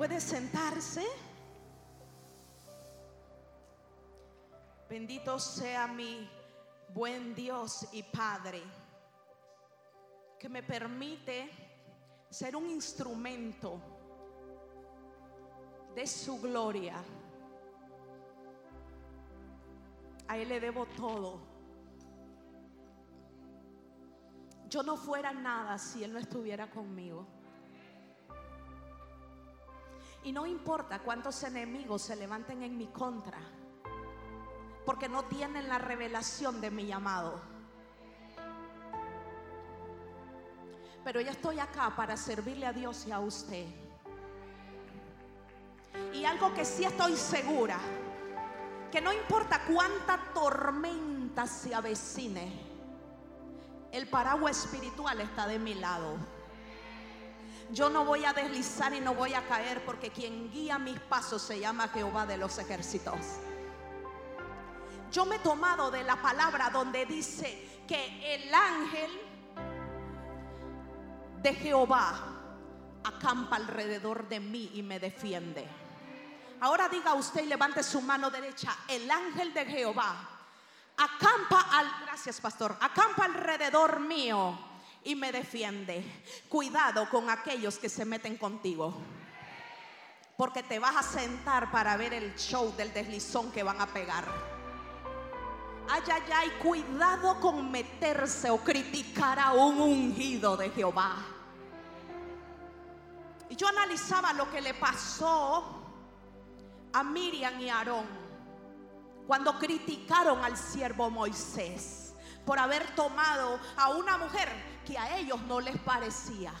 ¿Puede sentarse? Bendito sea mi buen Dios y Padre, que me permite ser un instrumento de su gloria. A Él le debo todo. Yo no fuera nada si Él no estuviera conmigo. Y no importa cuántos enemigos se levanten en mi contra, porque no tienen la revelación de mi llamado. Pero ya estoy acá para servirle a Dios y a usted. Y algo que sí estoy segura, que no importa cuánta tormenta se avecine, el paraguas espiritual está de mi lado. Yo no voy a deslizar y no voy a caer porque quien guía mis pasos se llama Jehová de los ejércitos. Yo me he tomado de la palabra donde dice que el ángel de Jehová acampa alrededor de mí y me defiende. Ahora diga usted y levante su mano derecha. El ángel de Jehová acampa al, gracias pastor, acampa alrededor mío y me defiende. Cuidado con aquellos que se meten contigo. Porque te vas a sentar para ver el show del deslizón que van a pegar. Ay, ay, ay, cuidado con meterse o criticar a un ungido de Jehová. Y yo analizaba lo que le pasó a Miriam y Aarón cuando criticaron al siervo Moisés por haber tomado a una mujer a ellos no les parecía.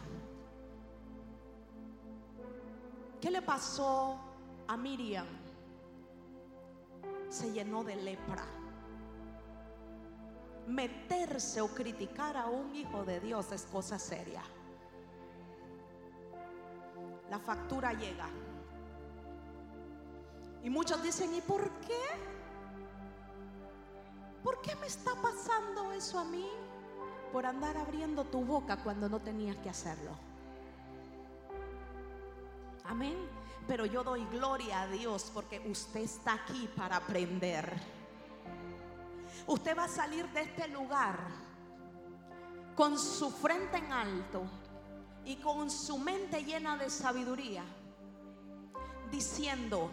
¿Qué le pasó a Miriam? Se llenó de lepra. Meterse o criticar a un hijo de Dios es cosa seria. La factura llega. Y muchos dicen, ¿y por qué? ¿Por qué me está pasando eso a mí? Por andar abriendo tu boca cuando no tenías que hacerlo. Amén. Pero yo doy gloria a Dios porque usted está aquí para aprender. Usted va a salir de este lugar con su frente en alto y con su mente llena de sabiduría, diciendo,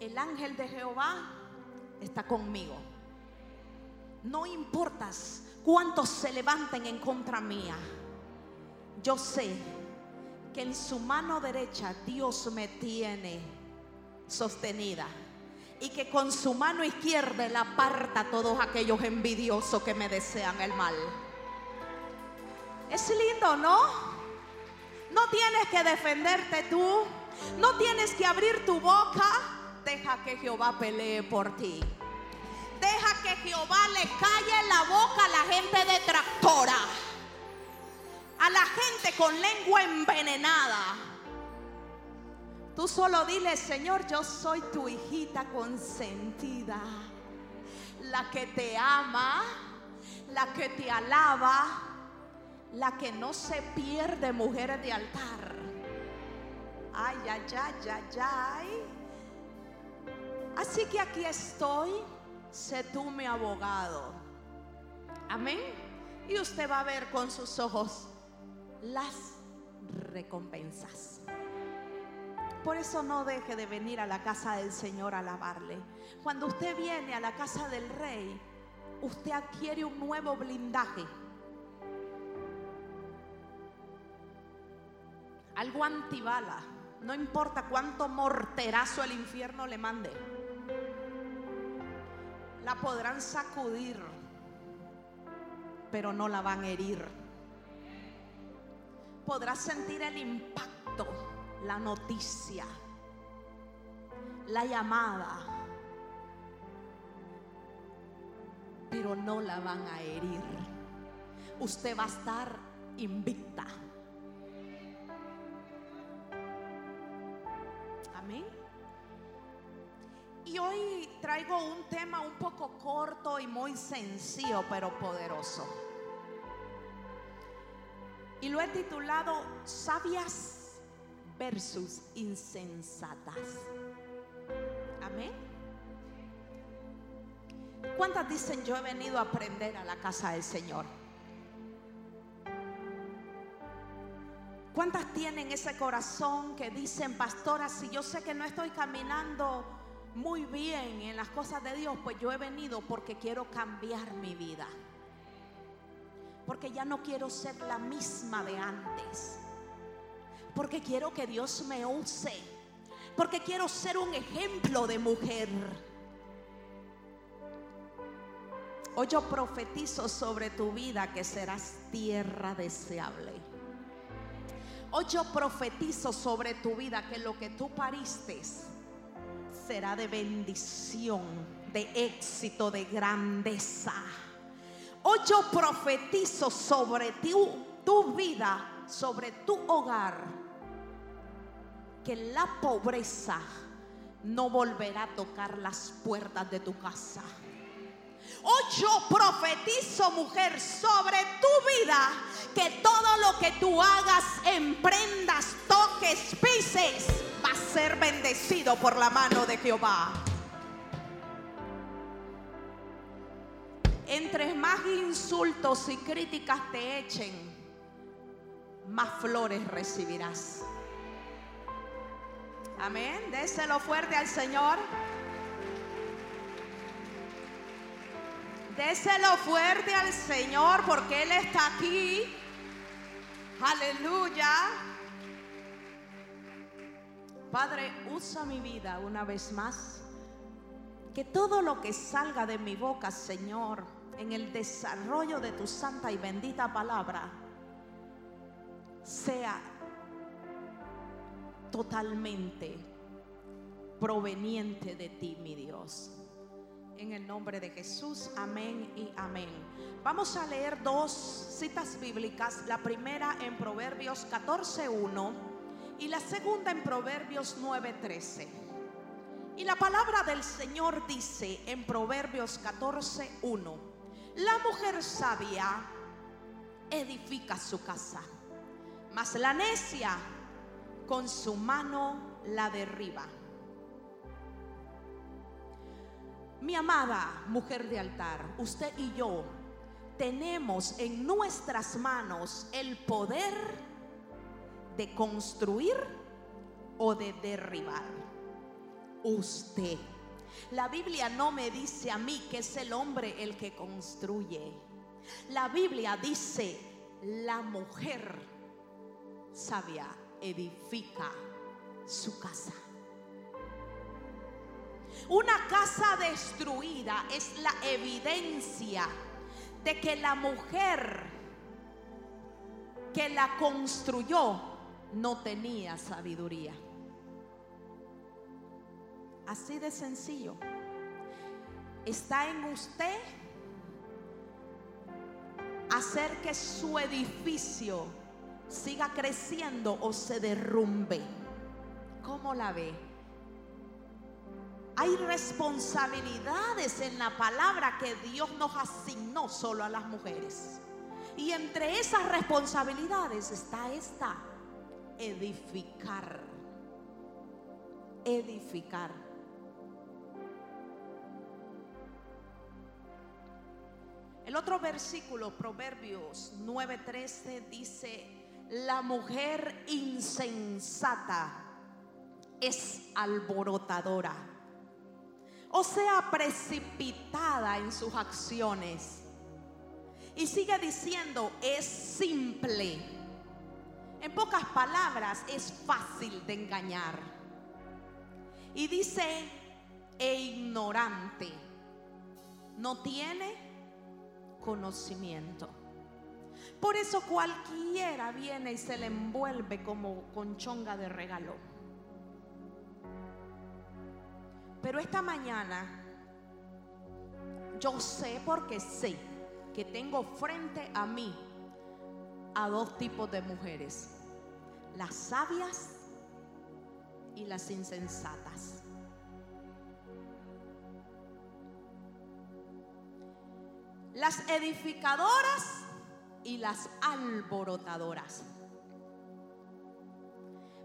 el ángel de Jehová está conmigo. No importas cuántos se levanten en contra mía. Yo sé que en su mano derecha Dios me tiene sostenida. Y que con su mano izquierda Él aparta a todos aquellos envidiosos que me desean el mal. Es lindo, ¿no? No tienes que defenderte tú. No tienes que abrir tu boca. Deja que Jehová pelee por ti. Deja que Jehová le calle la boca a la gente detractora. A la gente con lengua envenenada. Tú solo dile, Señor, yo soy tu hijita consentida. La que te ama, la que te alaba, la que no se pierde, mujeres de altar. Ay, ay, ay, ay, ay. Así que aquí estoy, sé tú mi abogado. Amén. Y usted va a ver con sus ojos las recompensas. Por eso no deje de venir a la casa del Señor a alabarle. Cuando usted viene a la casa del rey, usted adquiere un nuevo blindaje. Algo antibala. No importa cuánto morterazo el infierno le mande. La podrán sacudir, pero no la van a herir. Podrá sentir el impacto, la noticia, la llamada, pero no la van a herir. Usted va a estar invicta. Y hoy traigo un tema un poco corto y muy sencillo, pero poderoso. Y lo he titulado Sabias versus insensatas. Amén. ¿Cuántas dicen yo he venido a aprender a la casa del Señor? ¿Cuántas tienen ese corazón que dicen, pastora, si yo sé que no estoy caminando muy bien en las cosas de Dios, pues yo he venido porque quiero cambiar mi vida? Porque ya no quiero ser la misma de antes. Porque quiero que Dios me use. Porque quiero ser un ejemplo de mujer. Hoy yo profetizo sobre tu vida que serás tierra deseable. Hoy yo profetizo sobre tu vida que lo que tú pariste será de bendición, de éxito, de grandeza. Hoy yo profetizo sobre tu, tu vida, sobre tu hogar, que la pobreza no volverá a tocar las puertas de tu casa. Hoy yo profetizo, mujer, sobre tu vida, que todo lo que tú hagas, emprendas, toques, pises, va a ser bendecido por la mano de Jehová. Entre más insultos y críticas te echen, más flores recibirás. Amén. Déselo fuerte al Señor. Déselo fuerte al Señor porque Él está aquí. Aleluya. Padre, usa mi vida una vez más. Que todo lo que salga de mi boca, Señor, en el desarrollo de tu santa y bendita palabra, sea totalmente proveniente de ti, mi Dios. En el nombre de Jesús, amén y amén. Vamos a leer dos citas bíblicas, la primera en Proverbios 14.1 y la segunda en Proverbios 9.13. Y la palabra del Señor dice en Proverbios 14.1, la mujer sabia edifica su casa, mas la necia con su mano la derriba. Mi amada mujer de altar, usted y yo tenemos en nuestras manos el poder de construir o de derribar. Usted. La Biblia no me dice a mí que es el hombre el que construye. La Biblia dice, la mujer sabia edifica su casa. Una casa destruida es la evidencia de que la mujer que la construyó no tenía sabiduría. Así de sencillo. Está en usted hacer que su edificio siga creciendo o se derrumbe. ¿Cómo la ve? Hay responsabilidades en la palabra que Dios nos asignó solo a las mujeres. Y entre esas responsabilidades está esta, edificar. Edificar. El otro versículo, Proverbios 9:13, dice, la mujer insensata es alborotadora o sea precipitada en sus acciones. Y sigue diciendo, es simple. En pocas palabras, es fácil de engañar. Y dice, e ignorante. No tiene conocimiento. Por eso cualquiera viene y se le envuelve como conchonga de regalo. Pero esta mañana yo sé porque sé que tengo frente a mí a dos tipos de mujeres, las sabias y las insensatas. Las edificadoras y las alborotadoras.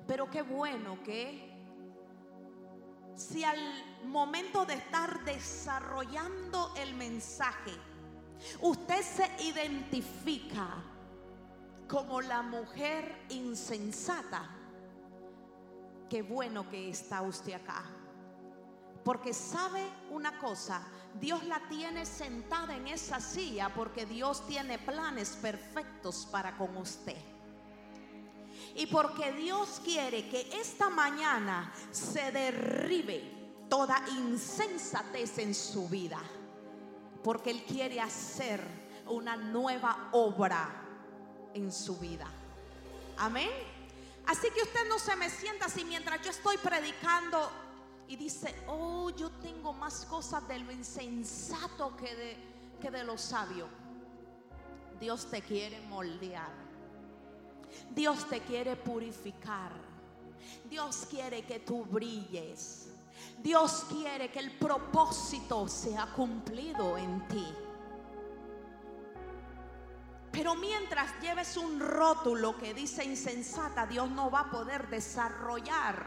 Pero qué bueno que si al momento de estar desarrollando el mensaje, usted se identifica como la mujer insensata, qué bueno que está usted acá. Porque sabe una cosa, Dios la tiene sentada en esa silla porque Dios tiene planes perfectos para con usted. Y porque Dios quiere que esta mañana se derribe toda insensatez en su vida. Porque Él quiere hacer una nueva obra en su vida. Amén. Así que usted no se me sienta así mientras yo estoy predicando y dice, oh, yo tengo más cosas de lo insensato que de, que de lo sabio. Dios te quiere moldear. Dios te quiere purificar. Dios quiere que tú brilles. Dios quiere que el propósito sea cumplido en ti. Pero mientras lleves un rótulo que dice insensata, Dios no va a poder desarrollar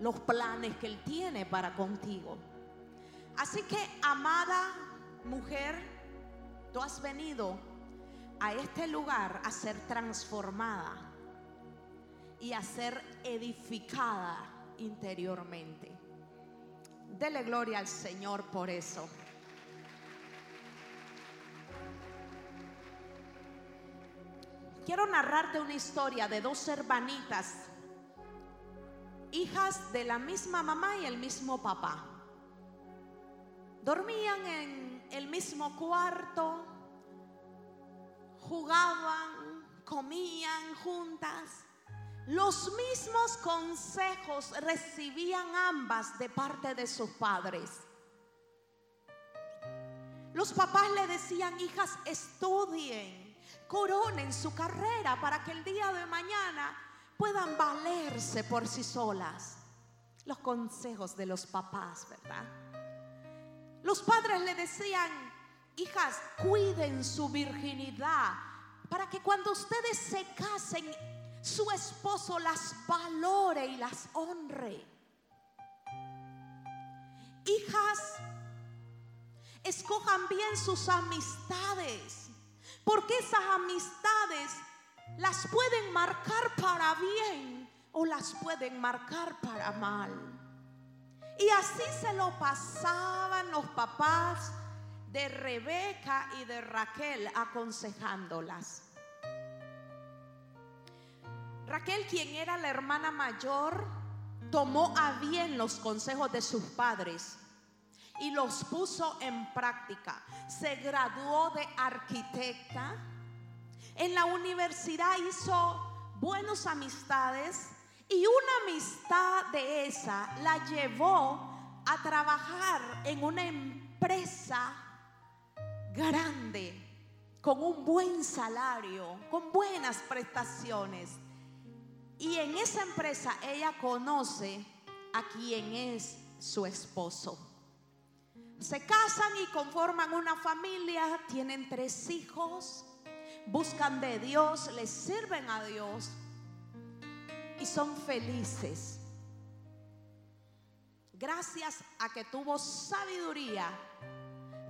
los planes que Él tiene para contigo. Así que, amada mujer, tú has venido a este lugar a ser transformada y a ser edificada interiormente. Dele gloria al Señor por eso. Quiero narrarte una historia de dos hermanitas hijas de la misma mamá y el mismo papá. Dormían en el mismo cuarto, jugaban, comían juntas. Los mismos consejos recibían ambas de parte de sus padres. Los papás le decían, hijas, estudien, coronen su carrera para que el día de mañana puedan valerse por sí solas. Los consejos de los papás, ¿verdad? Los padres le decían, hijas, cuiden su virginidad para que cuando ustedes se casen, su esposo las valore y las honre. Hijas, escojan bien sus amistades, porque esas amistades las pueden marcar para bien o las pueden marcar para mal. Y así se lo pasaban los papás de Rebeca y de Raquel aconsejándolas. Raquel, quien era la hermana mayor, tomó a bien los consejos de sus padres y los puso en práctica. Se graduó de arquitecta en la universidad hizo buenas amistades y una amistad de esa la llevó a trabajar en una empresa grande, con un buen salario, con buenas prestaciones. Y en esa empresa ella conoce a quien es su esposo. Se casan y conforman una familia, tienen tres hijos buscan de Dios, le sirven a Dios y son felices. Gracias a que tuvo sabiduría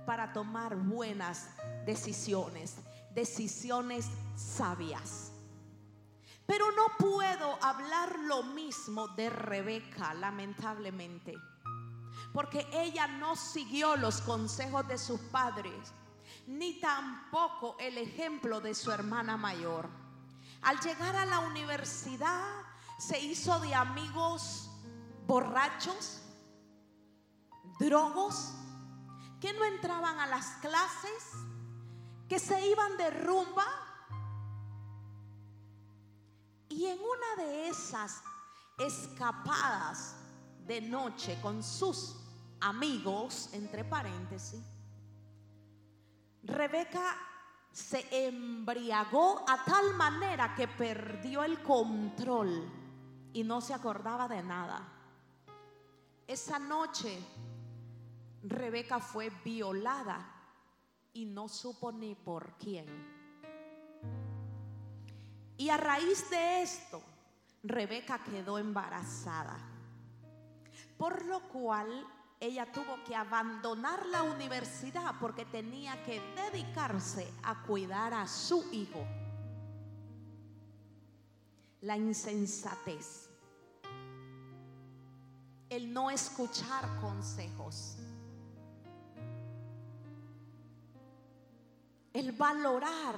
para tomar buenas decisiones, decisiones sabias. Pero no puedo hablar lo mismo de Rebeca, lamentablemente, porque ella no siguió los consejos de sus padres ni tampoco el ejemplo de su hermana mayor. Al llegar a la universidad se hizo de amigos borrachos, drogos, que no entraban a las clases, que se iban de rumba. Y en una de esas escapadas de noche con sus amigos, entre paréntesis, Rebeca se embriagó a tal manera que perdió el control y no se acordaba de nada. Esa noche Rebeca fue violada y no supo ni por quién. Y a raíz de esto, Rebeca quedó embarazada, por lo cual ella tuvo que abandonar la universidad porque tenía que dedicarse a cuidar a su hijo. La insensatez, el no escuchar consejos, el valorar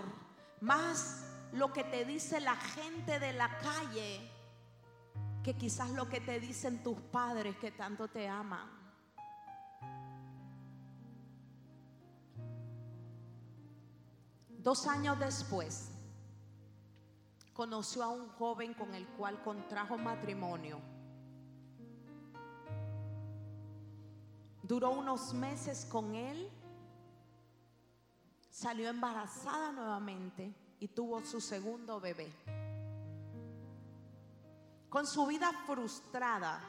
más lo que te dice la gente de la calle que quizás lo que te dicen tus padres que tanto te aman. Dos años después, conoció a un joven con el cual contrajo matrimonio. Duró unos meses con él, salió embarazada nuevamente y tuvo su segundo bebé. Con su vida frustrada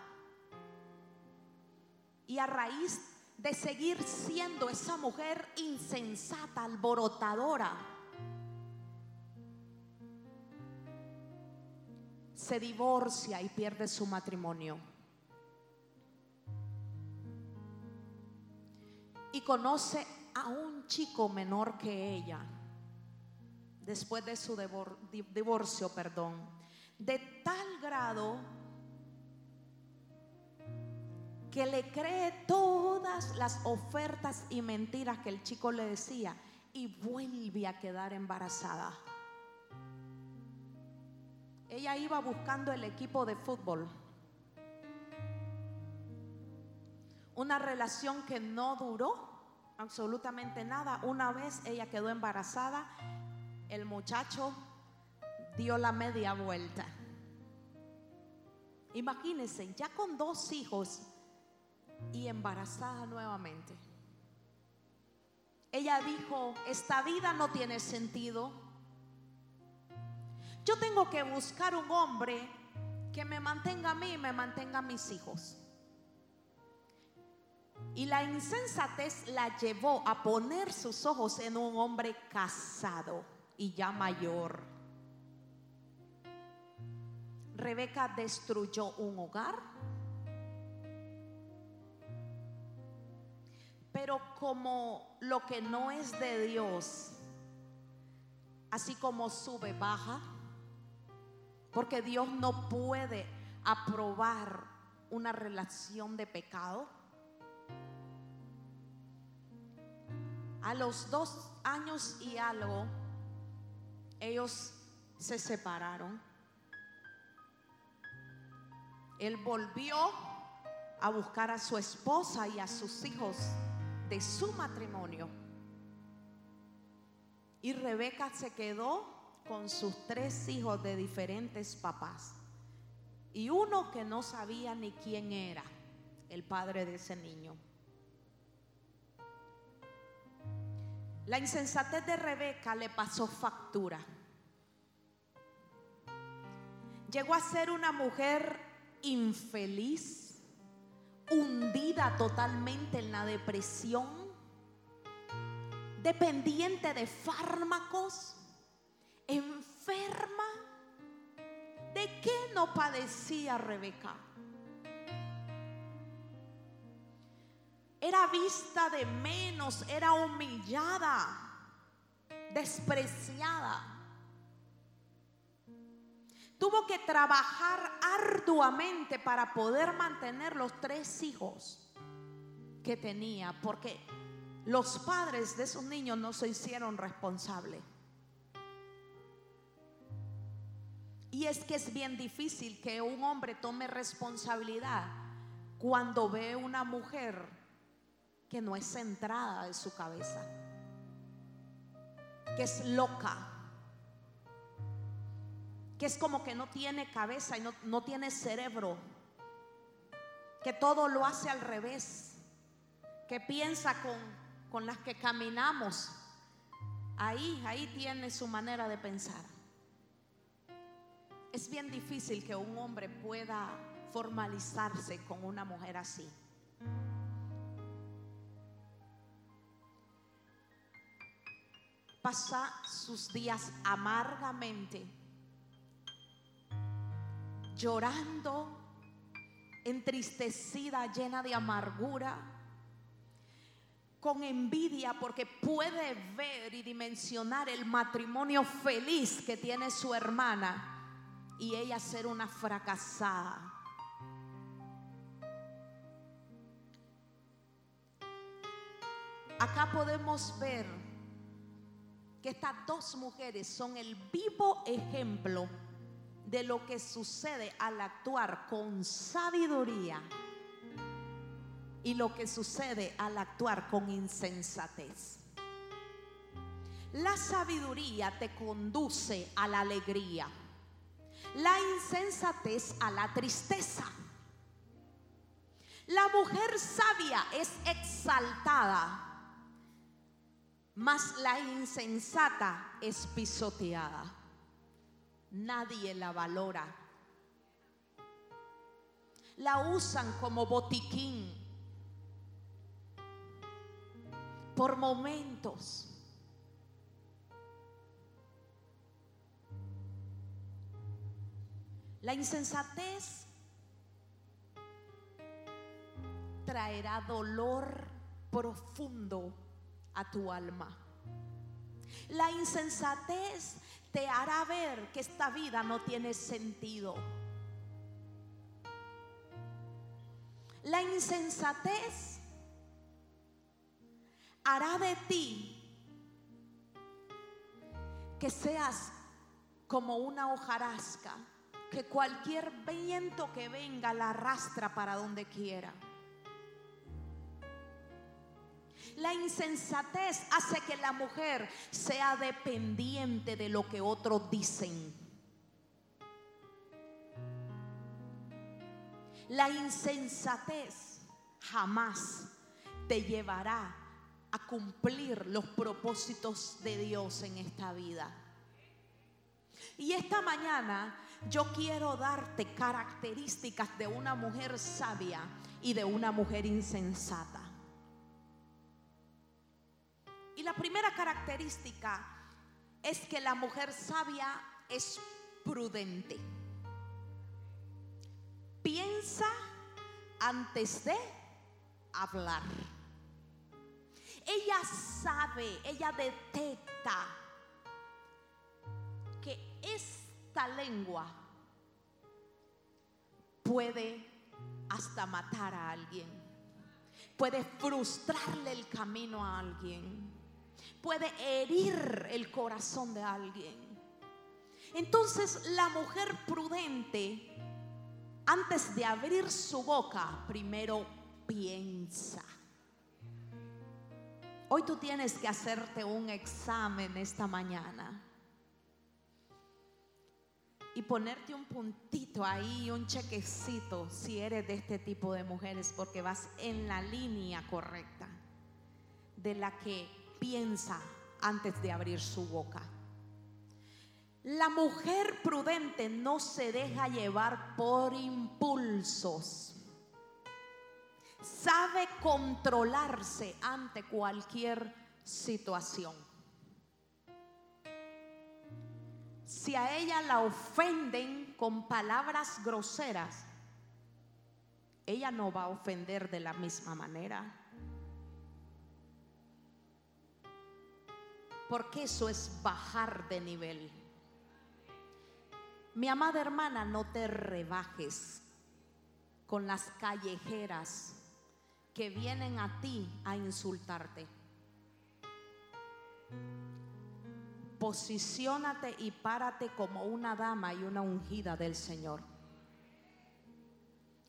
y a raíz de seguir siendo esa mujer insensata, alborotadora. Se divorcia y pierde su matrimonio. Y conoce a un chico menor que ella, después de su divorcio, perdón, de tal grado que le cree todas las ofertas y mentiras que el chico le decía y vuelve a quedar embarazada. Ella iba buscando el equipo de fútbol. Una relación que no duró absolutamente nada. Una vez ella quedó embarazada, el muchacho dio la media vuelta. Imagínense, ya con dos hijos, y embarazada nuevamente. Ella dijo, esta vida no tiene sentido. Yo tengo que buscar un hombre que me mantenga a mí y me mantenga a mis hijos. Y la insensatez la llevó a poner sus ojos en un hombre casado y ya mayor. Rebeca destruyó un hogar Pero como lo que no es de Dios, así como sube, baja, porque Dios no puede aprobar una relación de pecado. A los dos años y algo, ellos se separaron. Él volvió a buscar a su esposa y a sus hijos de su matrimonio. Y Rebeca se quedó con sus tres hijos de diferentes papás. Y uno que no sabía ni quién era el padre de ese niño. La insensatez de Rebeca le pasó factura. Llegó a ser una mujer infeliz hundida totalmente en la depresión, dependiente de fármacos, enferma. ¿De qué no padecía Rebeca? Era vista de menos, era humillada, despreciada. Tuvo que trabajar arduamente para poder mantener los tres hijos que tenía, porque los padres de esos niños no se hicieron responsables. Y es que es bien difícil que un hombre tome responsabilidad cuando ve una mujer que no es centrada de su cabeza, que es loca, que es como que no tiene cabeza y no, tiene cerebro, que todo lo hace al revés, que piensa con, con las que caminamos. Ahí, ahí tiene su manera de pensar. Es bien difícil que un hombre pueda formalizarse con una mujer así. Pasa sus días amargamente llorando, entristecida, llena de amargura, con envidia porque puede ver y dimensionar el matrimonio feliz que tiene su hermana y ella ser una fracasada. Acá podemos ver que estas dos mujeres son el vivo ejemplo de lo que sucede al actuar con sabiduría y lo que sucede al actuar con insensatez. La sabiduría te conduce a la alegría, la insensatez a la tristeza. La mujer sabia es exaltada mas la insensata es pisoteada. Nadie la valora. La usan como botiquín por momentos. La insensatez traerá dolor profundo a tu alma. La insensatez te hará ver que esta vida no tiene sentido. La insensatez hará de ti que seas como una hojarasca, que cualquier viento que venga la arrastra para donde quiera. La insensatez hace que la mujer sea dependiente de lo que otros dicen. La insensatez jamás te llevará a cumplir los propósitos de Dios en esta vida. Y esta mañana yo quiero darte características de una mujer sabia y de una mujer insensata. Y la primera característica es que la mujer sabia es prudente. Piensa antes de hablar. Ella sabe, ella detecta que esta lengua puede hasta matar a alguien, puede frustrarle el camino a alguien puede herir el corazón de alguien. Entonces la mujer prudente, antes de abrir su boca, primero piensa. Hoy tú tienes que hacerte un examen esta mañana y ponerte un puntito ahí, un chequecito, si eres de este tipo de mujeres, porque vas en la línea correcta de la que piensa antes de abrir su boca. La mujer prudente no se deja llevar por impulsos. Sabe controlarse ante cualquier situación. Si a ella la ofenden con palabras groseras, ella no va a ofender de la misma manera. Porque eso es bajar de nivel. Mi amada hermana, no te rebajes con las callejeras que vienen a ti a insultarte. Posiciónate y párate como una dama y una ungida del Señor.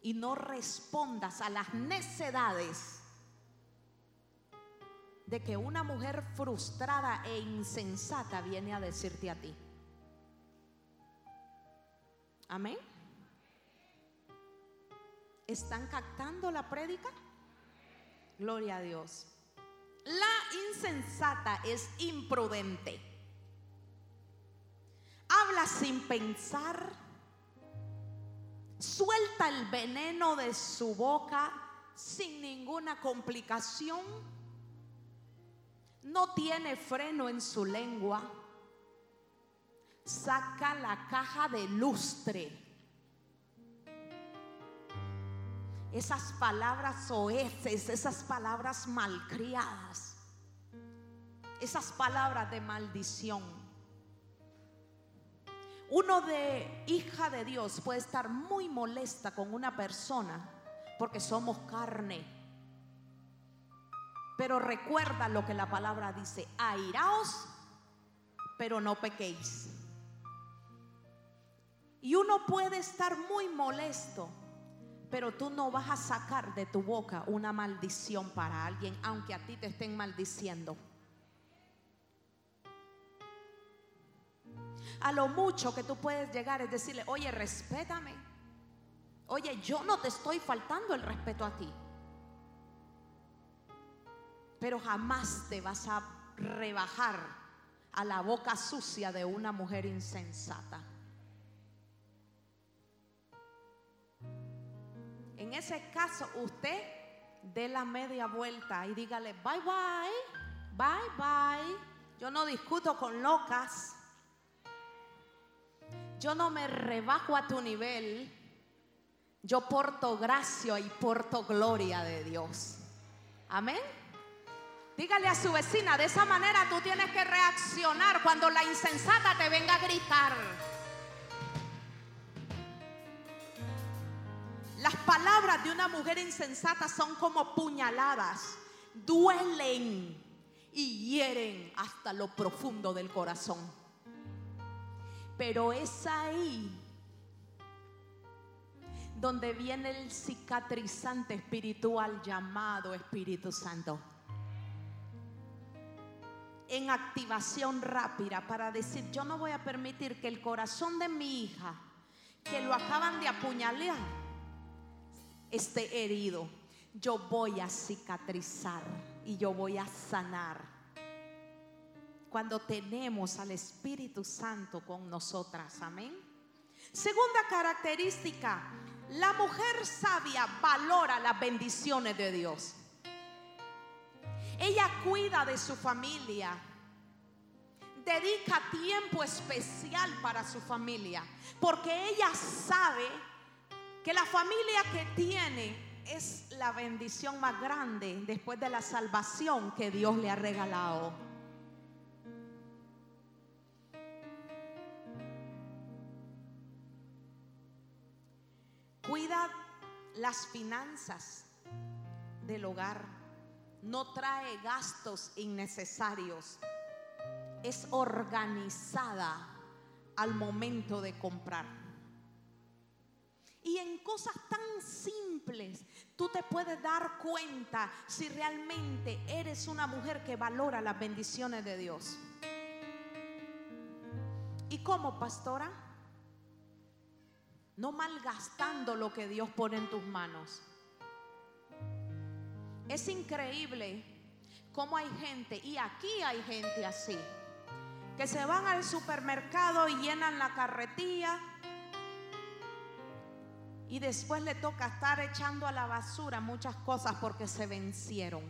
Y no respondas a las necedades de que una mujer frustrada e insensata viene a decirte a ti. Amén. ¿Están captando la prédica? Gloria a Dios. La insensata es imprudente. Habla sin pensar. Suelta el veneno de su boca sin ninguna complicación no tiene freno en su lengua, saca la caja de lustre esas palabras oeces, esas palabras malcriadas, esas palabras de maldición. Uno de hija de Dios puede estar muy molesta con una persona porque somos carne. Pero recuerda lo que la palabra dice, airaos, pero no pequéis. Y uno puede estar muy molesto pero tú no vas a sacar de tu boca una maldición para alguien, aunque a ti te estén maldiciendo. A lo mucho que tú puedes llegar es decirle, oye, respétame. Oye, yo no te estoy faltando el respeto a ti. Pero jamás te vas a rebajar a la boca sucia de una mujer insensata. En ese caso, usted dé la media vuelta y dígale, bye bye, bye bye. Yo no discuto con locas. Yo no me rebajo a tu nivel. Yo porto gracia y porto gloria de Dios. Amén. Dígale a su vecina, de esa manera tú tienes que reaccionar cuando la insensata te venga a gritar. Las palabras de una mujer insensata son como puñaladas, duelen y hieren hasta lo profundo del corazón. Pero es ahí donde viene el cicatrizante espiritual llamado Espíritu Santo. En activación rápida para decir, yo no voy a permitir que el corazón de mi hija, que lo acaban de apuñalar, esté herido, yo voy a cicatrizar y yo voy a sanar. Cuando tenemos al Espíritu Santo con nosotras, amén. Segunda característica, la mujer sabia valora las bendiciones de Dios. Ella cuida de su familia, dedica tiempo especial para su familia, porque ella sabe que la familia que tiene es la bendición más grande después de la salvación que Dios le ha regalado. Cuida las finanzas del hogar. No trae gastos innecesarios. Es organizada al momento de comprar. Y en cosas tan simples tú te puedes dar cuenta si realmente eres una mujer que valora las bendiciones de Dios. ¿Y cómo, pastora? No malgastando lo que Dios pone en tus manos. Es increíble cómo hay gente, y aquí hay gente así, que se van al supermercado y llenan la carretilla y después le toca estar echando a la basura muchas cosas porque se vencieron.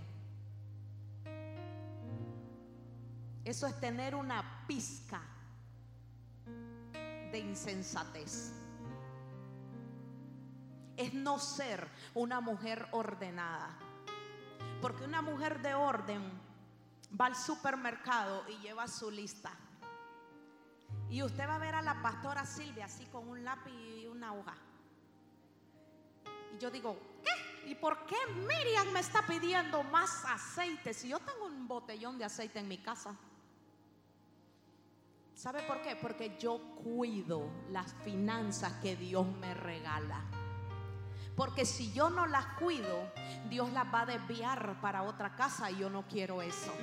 Eso es tener una pizca de insensatez. Es no ser una mujer ordenada. Porque una mujer de orden va al supermercado y lleva su lista. Y usted va a ver a la pastora Silvia así con un lápiz y una hoja. Y yo digo, ¿qué? ¿Y por qué Miriam me está pidiendo más aceite si yo tengo un botellón de aceite en mi casa? ¿Sabe por qué? Porque yo cuido las finanzas que Dios me regala. Porque si yo no las cuido, Dios las va a desviar para otra casa y yo no quiero eso.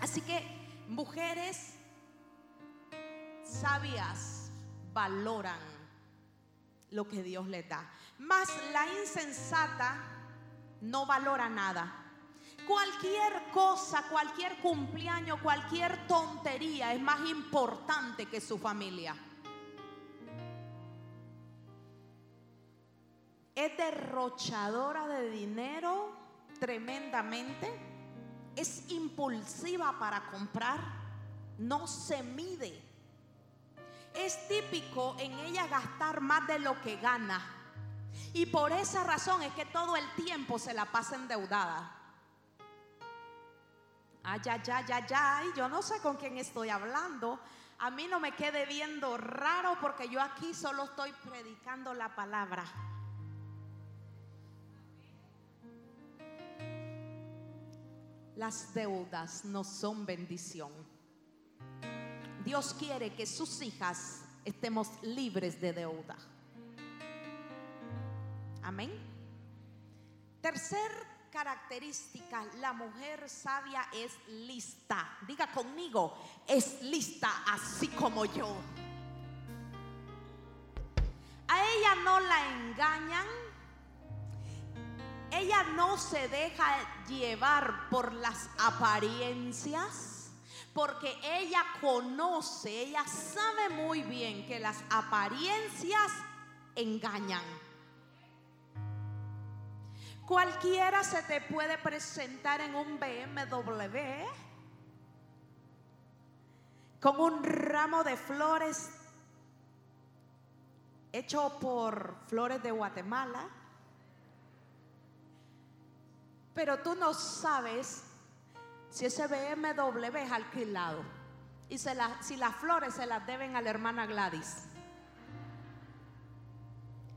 Así que, mujeres sabias valoran lo que Dios le da. Mas la insensata no valora nada. Cualquier cosa, cualquier cumpleaños, cualquier tontería es más importante que su familia. Es derrochadora de dinero tremendamente. Es impulsiva para comprar. No se mide es típico en ella gastar más de lo que gana. Y por esa razón es que todo el tiempo se la pasa endeudada. Ay, ay, ay, ay, ay, yo no sé con quién estoy hablando. A mí no me quede viendo raro porque yo aquí solo estoy predicando la palabra. Las deudas no son bendición. Dios quiere que sus hijas estemos libres de deuda. Amén. Tercer característica, la mujer sabia es lista. Diga conmigo, es lista así como yo. A ella no la engañan. Ella no se deja llevar por las apariencias, porque ella conoce, ella sabe muy bien que las apariencias engañan. Cualquiera se te puede presentar en un BMW con un ramo de flores hecho por flores de Guatemala. Pero tú no sabes si ese BMW es alquilado y si las flores se las deben a la hermana Gladys.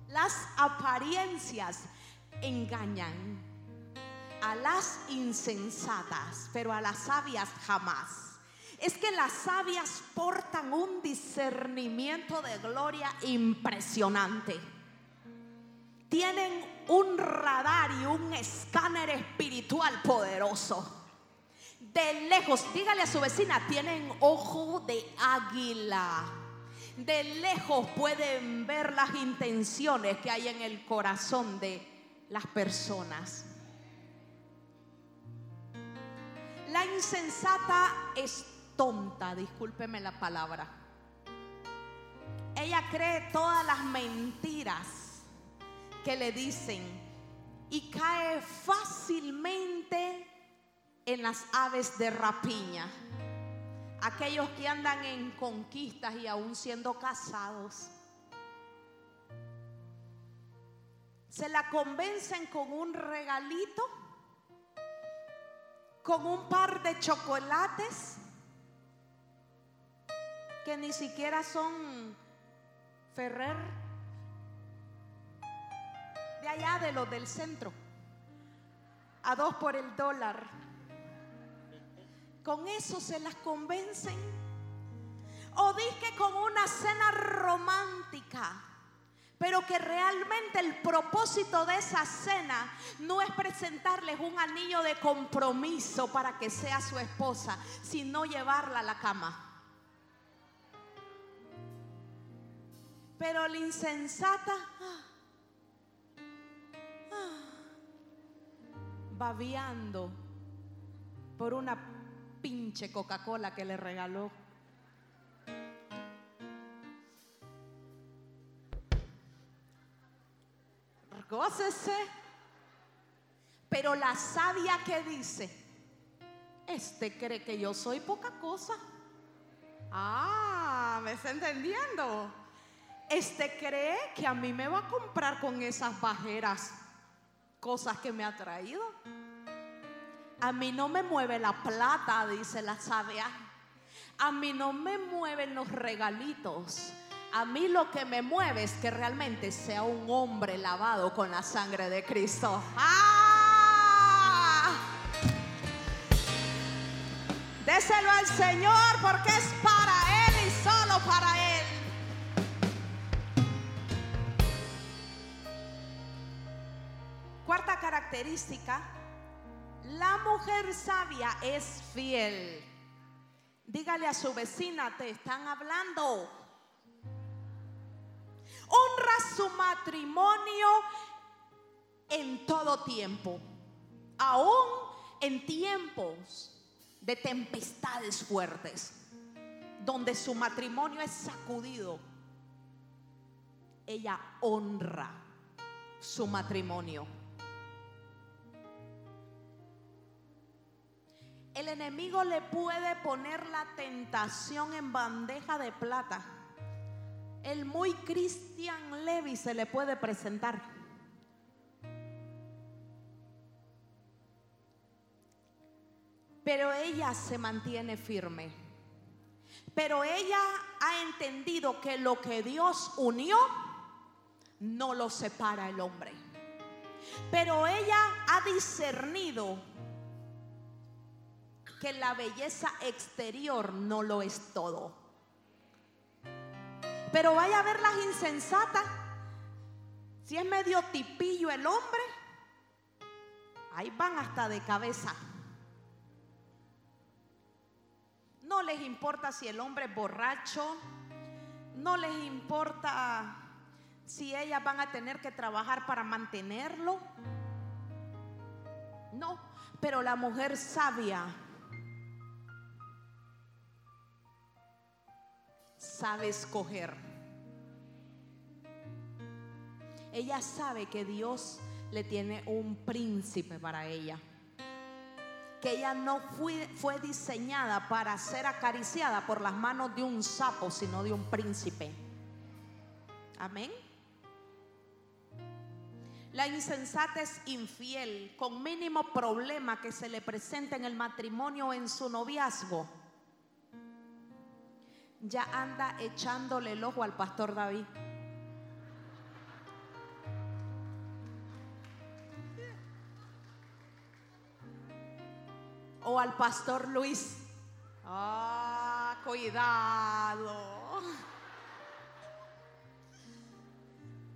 Las apariencias engañan a las insensatas, pero a las sabias jamás. Es que las sabias portan un discernimiento de gloria impresionante. Tienen un radar y un escáner espiritual poderoso. De lejos, dígale a su vecina, tienen ojo de águila. De lejos pueden ver las intenciones que hay en el corazón de las personas. La insensata es tonta, discúlpeme la palabra. Ella cree todas las mentiras que le dicen y cae fácilmente en las aves de rapiña. Aquellos que andan en conquistas y aún siendo casados se la convencen con un regalito, con un par de chocolates que ni siquiera son Ferrer, de allá de los del centro, a dos por el dólar. Con eso se las convencen. O que con una cena romántica pero que realmente el propósito de esa cena no es presentarles un anillo de compromiso para que sea su esposa, sino llevarla a la cama. Pero la insensata ah, babiando por una pinche Coca-Cola que le regaló gócese. Pero la sabia que dice, este cree que yo soy poca cosa. Ah, ¿me está entendiendo? Este cree que a mí me va a comprar con esas bajeras cosas que me ha traído. A mí no me mueve la plata, dice la sabia. A mí no me mueven los regalitos. A mí lo que me mueve es que realmente sea un hombre lavado con la sangre de Cristo. ¡Ah! Déselo al Señor porque es para Él y solo para Él. La mujer sabia es fiel. Dígale a su vecina, te están hablando honra su matrimonio en todo tiempo, aún en tiempos de tempestades fuertes, donde su matrimonio es sacudido. Ella honra su matrimonio. El enemigo le puede poner la tentación en bandeja de plata. El muy Christian Levy se le puede presentar. Pero ella se mantiene firme. Pero ella ha entendido que lo que Dios unió no lo separa el hombre. Pero ella ha discernido que la belleza exterior no lo es todo. Pero vaya a ver las insensatas. Si es medio tipillo el hombre, ahí van hasta de cabeza. No les importa si el hombre es borracho, no les importa si ellas van a tener que trabajar para mantenerlo. No, pero la mujer sabia sabe escoger. Ella sabe que Dios le tiene un príncipe para ella. Que ella no fue, fue diseñada para ser acariciada por las manos de un sapo, sino de un príncipe. Amén. La insensata es infiel, con mínimo problema que se le presente en el matrimonio o en su noviazgo. Ya anda echándole el ojo al pastor David. O al pastor Luis. Ah, cuidado.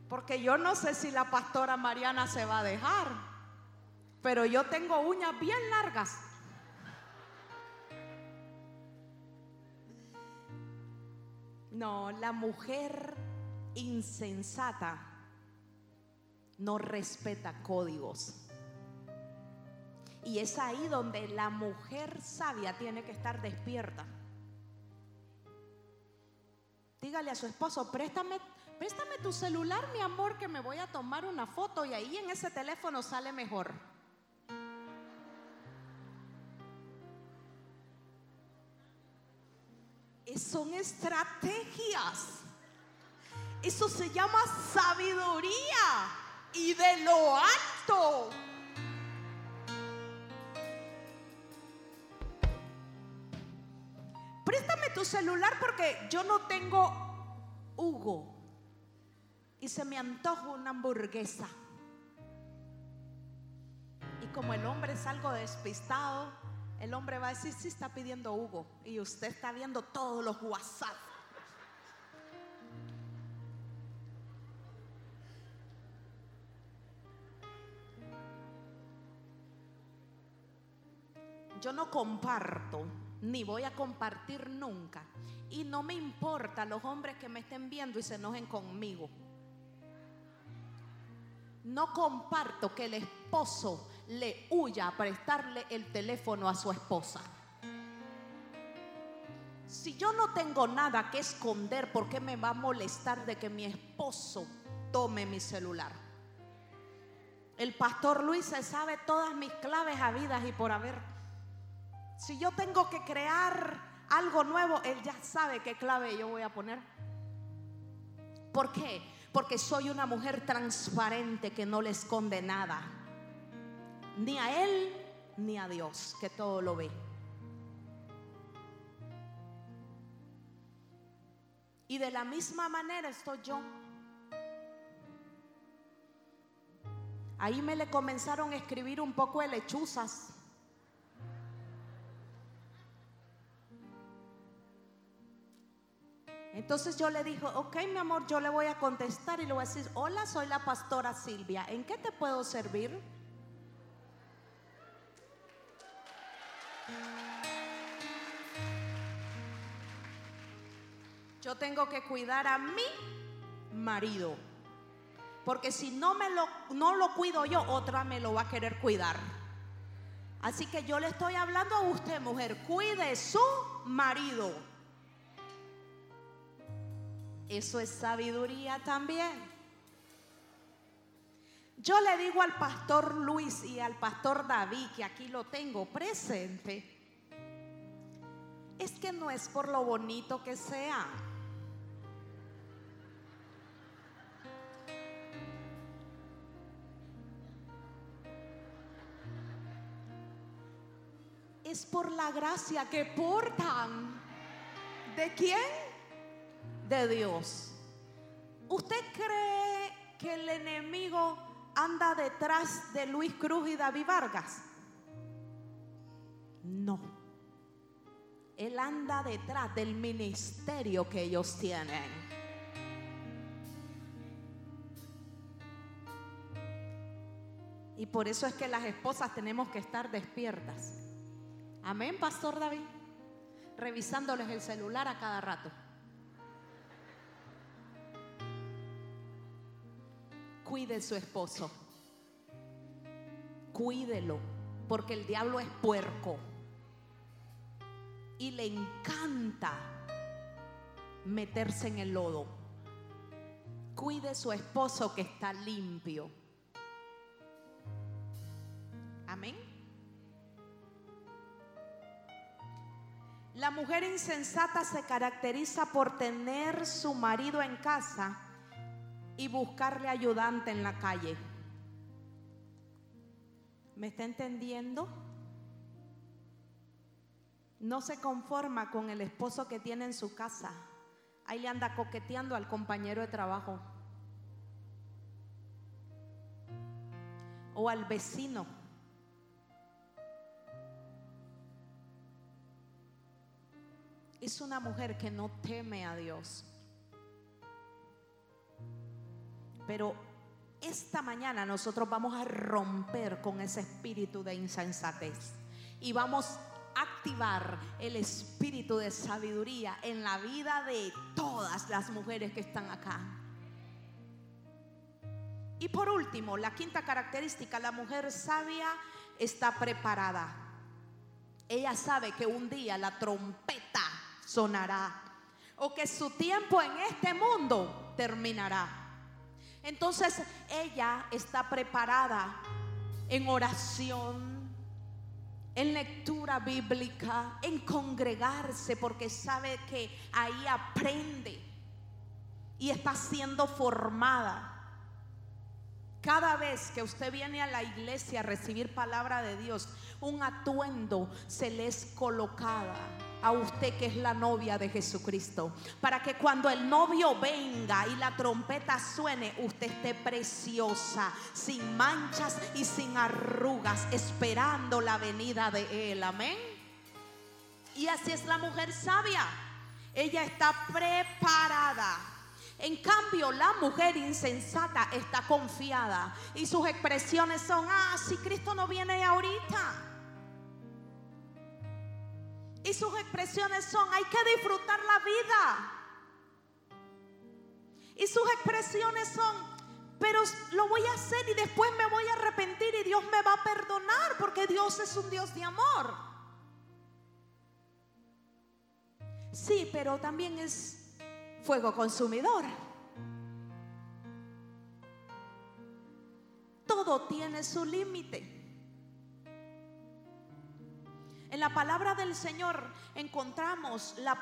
Porque yo no sé si la pastora Mariana se va a dejar, pero yo tengo uñas bien largas. No, la mujer insensata no respeta códigos. Y es ahí donde la mujer sabia tiene que estar despierta. Dígale a su esposo, préstame, préstame tu celular, mi amor, que me voy a tomar una foto y ahí en ese teléfono sale mejor. Son estrategias. Eso se llama sabiduría y de lo alto. Préstame tu celular porque yo no tengo Hugo y se me antoja una hamburguesa. Y como el hombre es algo despistado, el hombre va a decir, sí está pidiendo Hugo. Y usted está viendo todos los WhatsApp. Yo no comparto, ni voy a compartir nunca. Y no me importa los hombres que me estén viendo y se enojen conmigo. No comparto que el esposo le huya a prestarle el teléfono a su esposa. Si yo no tengo nada que esconder, ¿por qué me va a molestar de que mi esposo tome mi celular? El pastor Luis se sabe todas mis claves habidas y por haber. Si yo tengo que crear algo nuevo, él ya sabe qué clave yo voy a poner. ¿Por qué? Porque soy una mujer transparente que no le esconde nada ni a Él ni a Dios, que todo lo ve. Y de la misma manera estoy yo. Ahí me le comenzaron a escribir un poco de lechuzas. Entonces yo le dije, ok mi amor, yo le voy a contestar y le voy a decir, hola, soy la pastora Silvia, ¿en qué te puedo servir? Yo tengo que cuidar a mi marido. Porque si no, me lo, no lo cuido yo, otra me lo va a querer cuidar. Así que yo le estoy hablando a usted, mujer, cuide su marido. Eso es sabiduría también. Yo le digo al pastor Luis y al pastor David, que aquí lo tengo presente, es que no es por lo bonito que sea. es por la gracia que portan. ¿De quién? De Dios. ¿Usted cree que el enemigo anda detrás de Luis Cruz y David Vargas? No. Él anda detrás del ministerio que ellos tienen. Y por eso es que las esposas tenemos que estar despiertas. Amén, Pastor David. Revisándoles el celular a cada rato. Cuide su esposo. Cuídelo, porque el diablo es puerco. Y le encanta meterse en el lodo. Cuide su esposo que está limpio. Amén. La mujer insensata se caracteriza por tener su marido en casa y buscarle ayudante en la calle. ¿Me está entendiendo? No se conforma con el esposo que tiene en su casa. Ahí le anda coqueteando al compañero de trabajo. O al vecino. Es una mujer que no teme a Dios. Pero esta mañana nosotros vamos a romper con ese espíritu de insensatez y vamos a activar el espíritu de sabiduría en la vida de todas las mujeres que están acá. Y por último, la quinta característica, la mujer sabia está preparada. Ella sabe que un día la trompeta sonará o que su tiempo en este mundo terminará. Entonces ella está preparada en oración, en lectura bíblica, en congregarse, porque sabe que ahí aprende y está siendo formada. Cada vez que usted viene a la iglesia a recibir palabra de Dios, un atuendo se le es colocada a usted que es la novia de Jesucristo. Para que cuando el novio venga y la trompeta suene, usted esté preciosa, sin manchas y sin arrugas, esperando la venida de Él. Amén. Y así es la mujer sabia. Ella está preparada. En cambio, la mujer insensata está confiada y sus expresiones son, ah, si Cristo no viene ahorita. Y sus expresiones son, hay que disfrutar la vida. Y sus expresiones son, pero lo voy a hacer y después me voy a arrepentir y Dios me va a perdonar porque Dios es un Dios de amor. Sí, pero también es fuego consumidor. Todo tiene su límite. En la palabra del Señor encontramos la,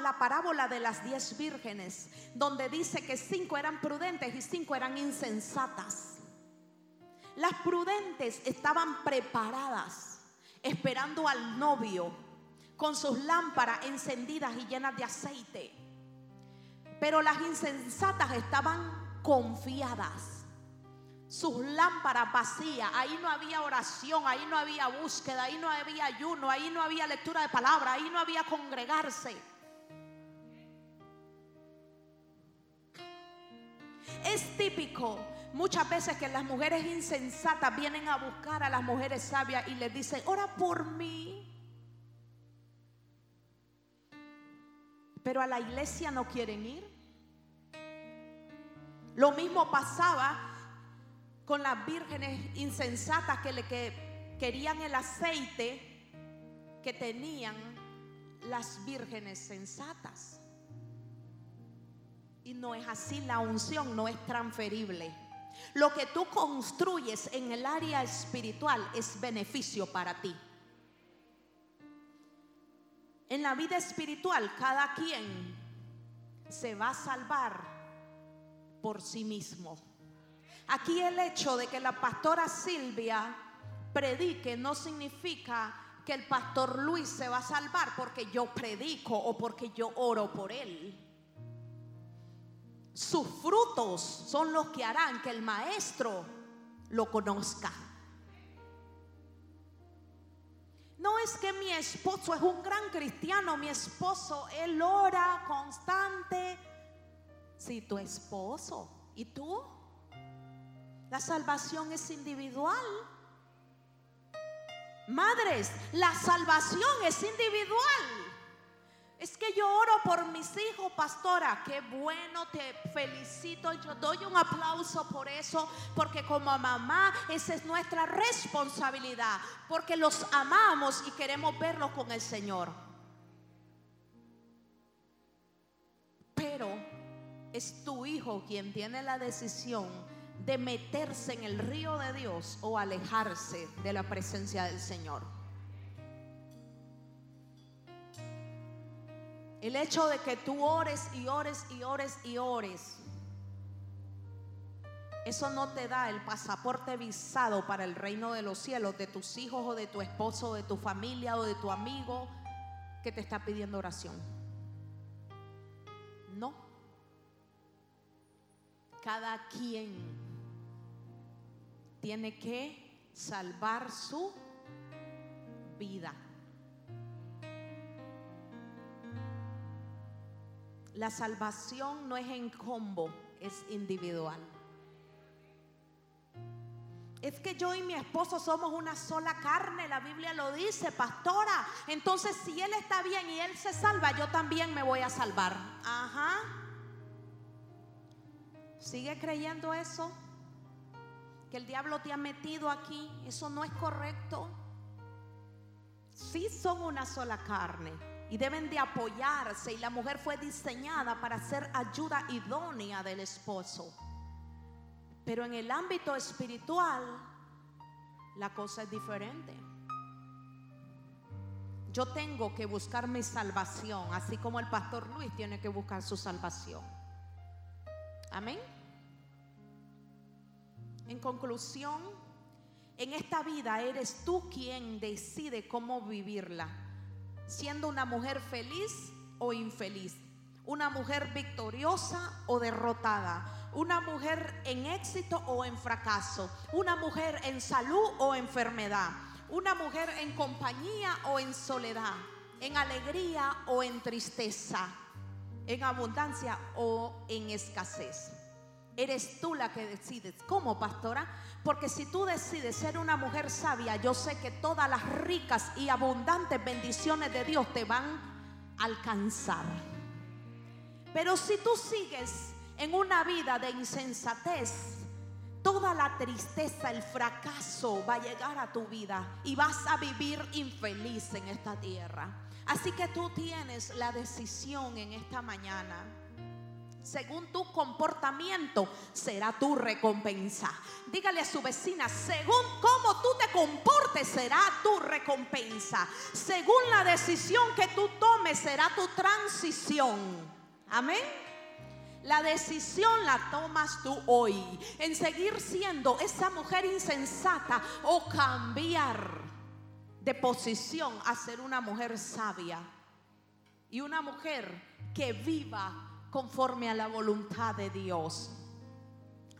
la parábola de las diez vírgenes, donde dice que cinco eran prudentes y cinco eran insensatas. Las prudentes estaban preparadas, esperando al novio, con sus lámparas encendidas y llenas de aceite. Pero las insensatas estaban confiadas sus lámparas vacías. Ahí no había oración, ahí no había búsqueda, ahí no había ayuno, ahí no había lectura de palabra, ahí no había congregarse. Es típico muchas veces que las mujeres insensatas vienen a buscar a las mujeres sabias y les dicen, ora por mí. Pero a la iglesia no quieren ir. Lo mismo pasaba con las vírgenes insensatas que le que querían el aceite que tenían las vírgenes sensatas. Y no es así, la unción no es transferible. Lo que tú construyes en el área espiritual es beneficio para ti. En la vida espiritual cada quien se va a salvar por sí mismo. Aquí el hecho de que la pastora Silvia predique no significa que el pastor Luis se va a salvar porque yo predico o porque yo oro por él. Sus frutos son los que harán que el maestro lo conozca. No es que mi esposo es un gran cristiano, mi esposo, él ora constante. Si tu esposo y tú, la salvación es individual. Madres, la salvación es individual. Es que yo oro por mis hijos, pastora. Qué bueno, te felicito. Yo doy un aplauso por eso, porque como mamá esa es nuestra responsabilidad, porque los amamos y queremos verlos con el Señor. Pero es tu hijo quien tiene la decisión de meterse en el río de Dios o alejarse de la presencia del Señor. El hecho de que tú ores y ores y ores y ores, eso no te da el pasaporte visado para el reino de los cielos de tus hijos o de tu esposo o de tu familia o de tu amigo que te está pidiendo oración. No. Cada quien tiene que salvar su vida. La salvación no es en combo, es individual. Es que yo y mi esposo somos una sola carne, la Biblia lo dice, pastora. Entonces, si él está bien y él se salva, yo también me voy a salvar. Ajá. ¿Sigue creyendo eso? Que el diablo te ha metido aquí. Eso no es correcto. Sí son una sola carne y deben de apoyarse y la mujer fue diseñada para ser ayuda idónea del esposo. Pero en el ámbito espiritual la cosa es diferente. Yo tengo que buscar mi salvación, así como el pastor Luis tiene que buscar su salvación. Amén. En conclusión, en esta vida eres tú quien decide cómo vivirla. Siendo una mujer feliz o infeliz, una mujer victoriosa o derrotada, una mujer en éxito o en fracaso, una mujer en salud o enfermedad, una mujer en compañía o en soledad, en alegría o en tristeza, en abundancia o en escasez. Eres tú la que decides. ¿Cómo, pastora? Porque si tú decides ser una mujer sabia, yo sé que todas las ricas y abundantes bendiciones de Dios te van a alcanzar. Pero si tú sigues en una vida de insensatez, toda la tristeza, el fracaso va a llegar a tu vida y vas a vivir infeliz en esta tierra. Así que tú tienes la decisión en esta mañana según tu comportamiento será tu recompensa. Dígale a su vecina, según cómo tú te comportes será tu recompensa. Según la decisión que tú tomes será tu transición. Amén. La decisión la tomas tú hoy en seguir siendo esa mujer insensata o cambiar de posición a ser una mujer sabia y una mujer que viva conforme a la voluntad de Dios.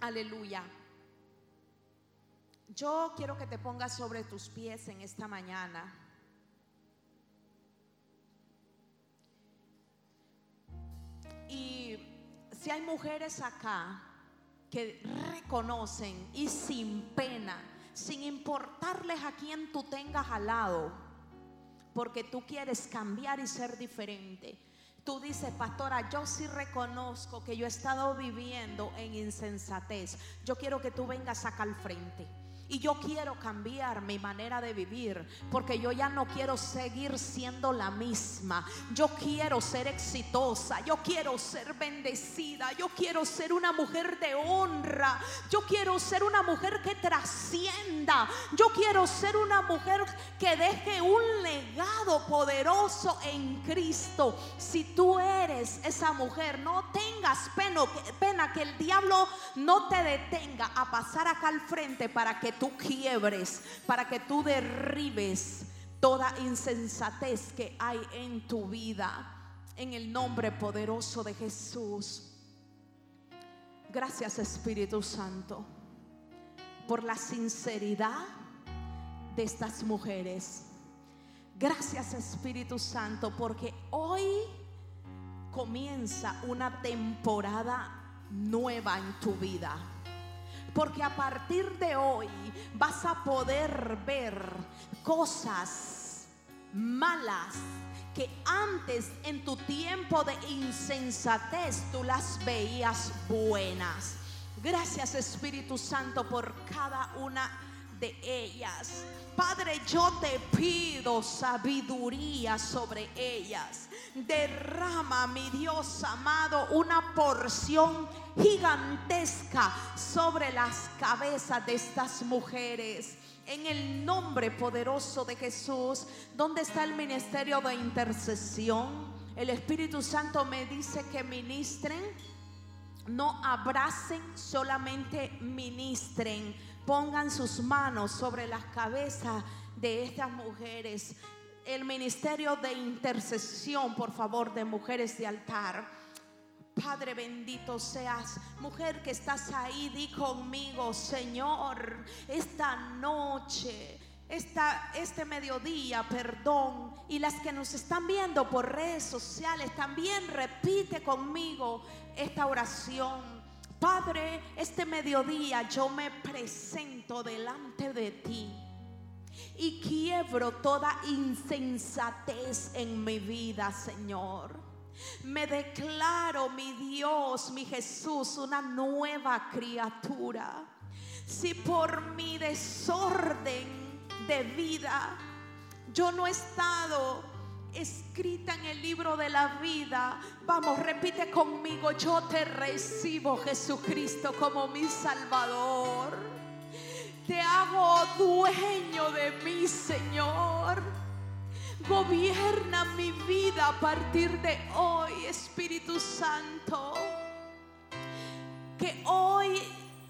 Aleluya. Yo quiero que te pongas sobre tus pies en esta mañana. Y si hay mujeres acá que reconocen y sin pena, sin importarles a quien tú tengas al lado, porque tú quieres cambiar y ser diferente tú dices, pastora, yo sí reconozco que yo he estado viviendo en insensatez. Yo quiero que tú vengas acá al frente. Y yo quiero cambiar mi manera de vivir porque yo ya no quiero seguir siendo la misma. Yo quiero ser exitosa, yo quiero ser bendecida, yo quiero ser una mujer de honra, yo quiero ser una mujer que trascienda, yo quiero ser una mujer que deje un legado poderoso en Cristo. Si tú eres esa mujer, no tengas pena, que el diablo no te detenga a pasar acá al frente para que tú quiebres, para que tú derribes toda insensatez que hay en tu vida. En el nombre poderoso de Jesús. Gracias Espíritu Santo por la sinceridad de estas mujeres. Gracias Espíritu Santo porque hoy comienza una temporada nueva en tu vida. Porque a partir de hoy vas a poder ver cosas malas que antes en tu tiempo de insensatez tú las veías buenas. Gracias Espíritu Santo por cada una de ellas. Padre, yo te pido sabiduría sobre ellas. Derrama, mi Dios amado, una porción gigantesca sobre las cabezas de estas mujeres. En el nombre poderoso de Jesús, ¿dónde está el ministerio de intercesión? El Espíritu Santo me dice que ministren no abracen, solamente ministren. Pongan sus manos sobre las cabezas de estas mujeres. El ministerio de intercesión, por favor, de mujeres de altar. Padre bendito seas, mujer que estás ahí, di conmigo, Señor, esta noche esta, este mediodía, perdón, y las que nos están viendo por redes sociales, también repite conmigo esta oración. Padre, este mediodía yo me presento delante de ti y quiebro toda insensatez en mi vida, Señor. Me declaro, mi Dios, mi Jesús, una nueva criatura. Si por mi desorden de vida. Yo no he estado escrita en el libro de la vida. Vamos, repite conmigo, yo te recibo Jesucristo como mi Salvador. Te hago dueño de mí, Señor. Gobierna mi vida a partir de hoy, Espíritu Santo. Que hoy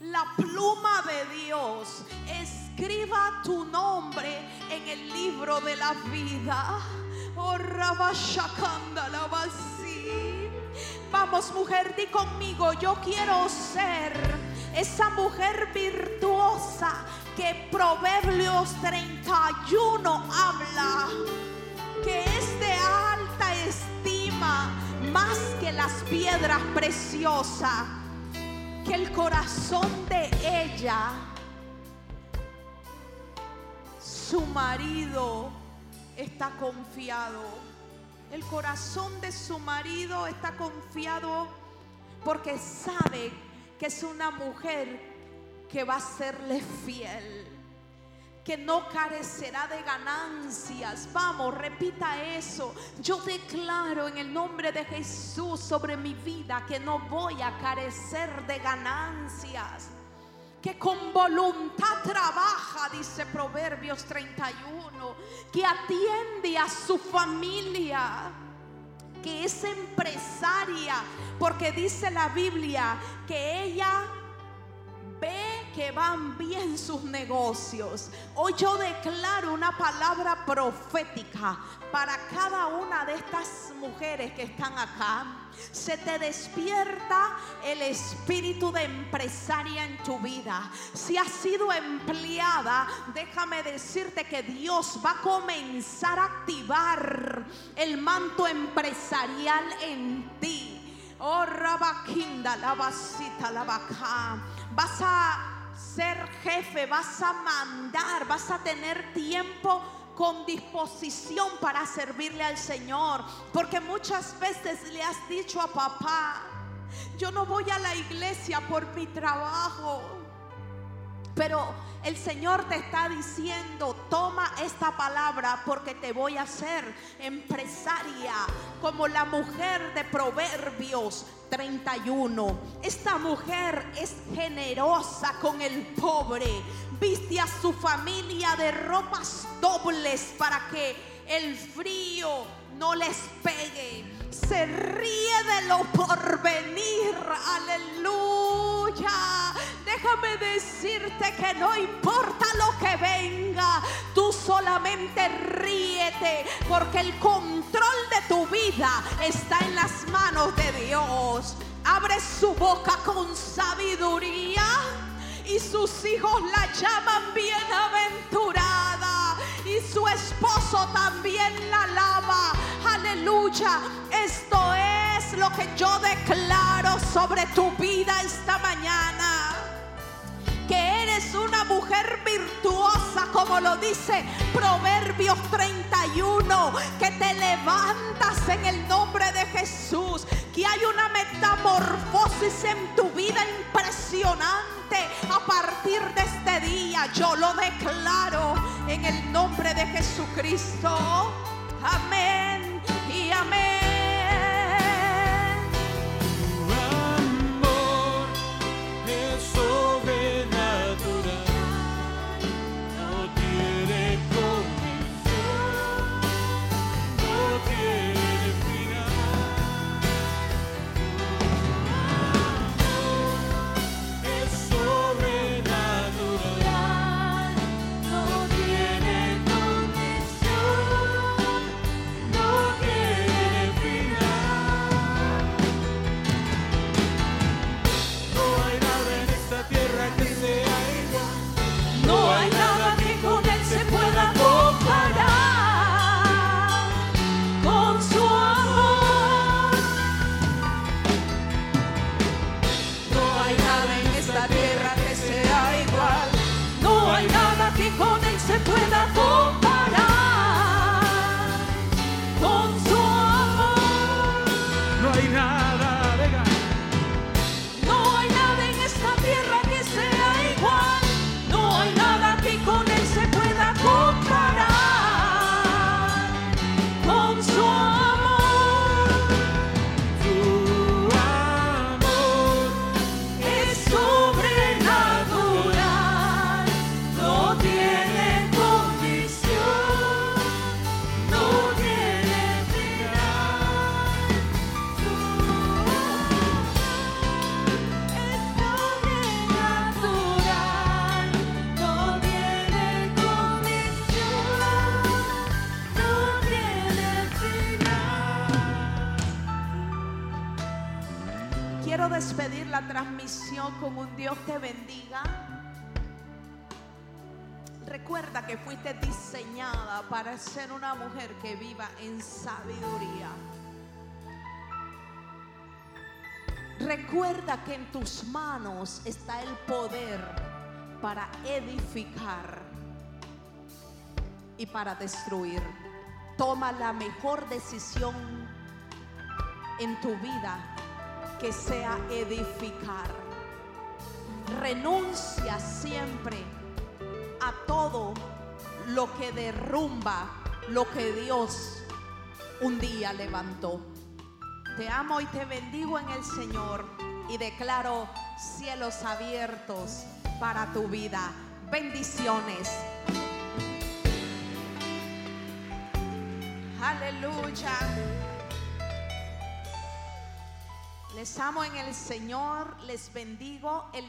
la pluma de Dios escriba tu nombre en el libro de la vida. Oh, Vamos, mujer, di conmigo, yo quiero ser esa mujer virtuosa que Proverbios 31 habla, que es de alta estima más que las piedras preciosas que el corazón de ella, su marido está confiado. El corazón de su marido está confiado porque sabe que es una mujer que va a serle fiel que no carecerá de ganancias. Vamos, repita eso. Yo declaro en el nombre de Jesús sobre mi vida que no voy a carecer de ganancias. Que con voluntad trabaja, dice Proverbios 31, que atiende a su familia que es empresaria, porque dice la Biblia que ella ve que van bien sus negocios. Hoy yo declaro una palabra profética para cada una de estas mujeres que están acá. Se te despierta el espíritu de empresaria en tu vida. Si has sido empleada, déjame decirte que Dios va a comenzar a activar el manto empresarial en ti. Oh, Rabakinda, la vasita, la vaca. Vas a ser jefe, vas a mandar, vas a tener tiempo con disposición para servirle al Señor. Porque muchas veces le has dicho a papá, yo no voy a la iglesia por mi trabajo. Pero el Señor te está diciendo, toma esta palabra porque te voy a hacer empresaria como la mujer de Proverbios 31. Esta mujer es generosa con el pobre. Viste a su familia de ropas dobles para que el frío no les pegue. Se ríe de lo por venir. Aleluya. Déjame decirte que no importa lo que venga, tú solamente ríete, porque el control de tu vida está en las manos de Dios. Abre su boca con sabiduría y sus hijos la llaman bienaventurada y su esposo también la alaba. Aleluya. Esto es lo que yo declaro sobre tu vida esta mañana que eres una mujer virtuosa, como lo dice Proverbios 31, que te levantas en el nombre de Jesús, que hay una metamorfosis en tu vida impresionante a partir de este día. Yo lo declaro en el nombre de Jesucristo. Amén y No Recuerda que fuiste diseñada para ser una mujer que viva en sabiduría. Recuerda que en tus manos está el poder para edificar y para destruir. Toma la mejor decisión en tu vida que sea edificar. Renuncia siempre a todo lo que derrumba lo que Dios un día levantó. Te amo y te bendigo en el Señor y declaro cielos abiertos para tu vida. Bendiciones. Aleluya. Les amo en el Señor, les bendigo. El